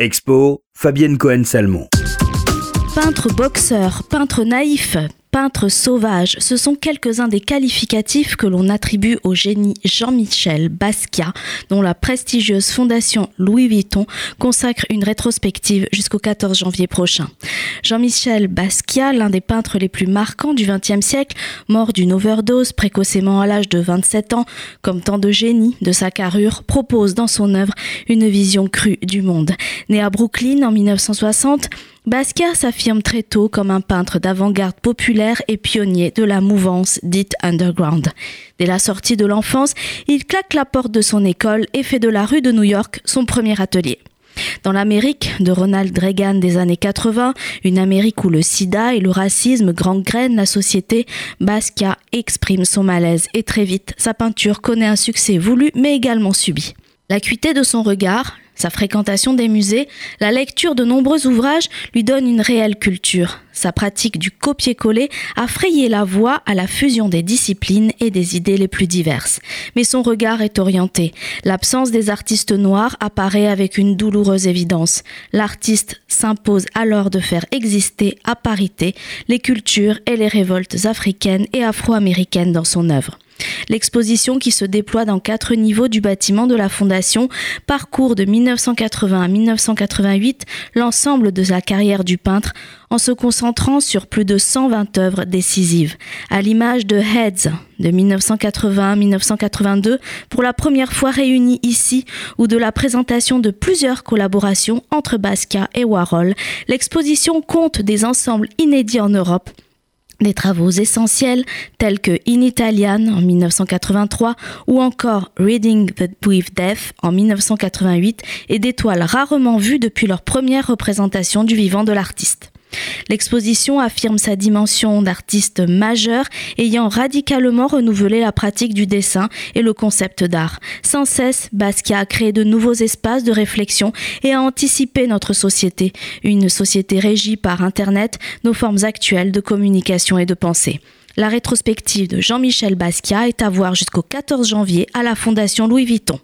Expo, Fabienne Cohen-Salmon. Peintre boxeur, peintre naïf, peintre sauvage, ce sont quelques-uns des qualificatifs que l'on attribue au génie Jean-Michel Basquiat, dont la prestigieuse fondation Louis Vuitton consacre une rétrospective jusqu'au 14 janvier prochain. Jean-Michel Basquiat, l'un des peintres les plus marquants du XXe siècle, mort d'une overdose précocement à l'âge de 27 ans, comme tant de génies de sa carrure, propose dans son œuvre une vision crue du monde. Né à Brooklyn en 1960, Basquiat s'affirme très tôt comme un peintre d'avant-garde populaire et pionnier de la mouvance dite underground. Dès la sortie de l'enfance, il claque la porte de son école et fait de la rue de New York son premier atelier. Dans l'Amérique de Ronald Reagan des années 80, une Amérique où le sida et le racisme gangrènent la société, Basquiat exprime son malaise et très vite, sa peinture connaît un succès voulu mais également subi. L'acuité de son regard, sa fréquentation des musées, la lecture de nombreux ouvrages lui donne une réelle culture. Sa pratique du copier-coller a frayé la voie à la fusion des disciplines et des idées les plus diverses. Mais son regard est orienté. L'absence des artistes noirs apparaît avec une douloureuse évidence. L'artiste s'impose alors de faire exister à parité les cultures et les révoltes africaines et afro-américaines dans son œuvre. L'exposition qui se déploie dans quatre niveaux du bâtiment de la Fondation parcourt de 1980 à 1988 l'ensemble de la carrière du peintre en se concentrant sur plus de 120 œuvres décisives, à l'image de Heads de 1980 à 1982 pour la première fois réunie ici ou de la présentation de plusieurs collaborations entre Basquiat et Warhol. L'exposition compte des ensembles inédits en Europe des travaux essentiels tels que In Italian en 1983 ou encore Reading the with Death en 1988 et des toiles rarement vues depuis leur première représentation du vivant de l'artiste. L'exposition affirme sa dimension d'artiste majeur ayant radicalement renouvelé la pratique du dessin et le concept d'art. Sans cesse, Basquiat a créé de nouveaux espaces de réflexion et a anticipé notre société, une société régie par Internet, nos formes actuelles de communication et de pensée. La rétrospective de Jean-Michel Basquiat est à voir jusqu'au 14 janvier à la Fondation Louis Vuitton.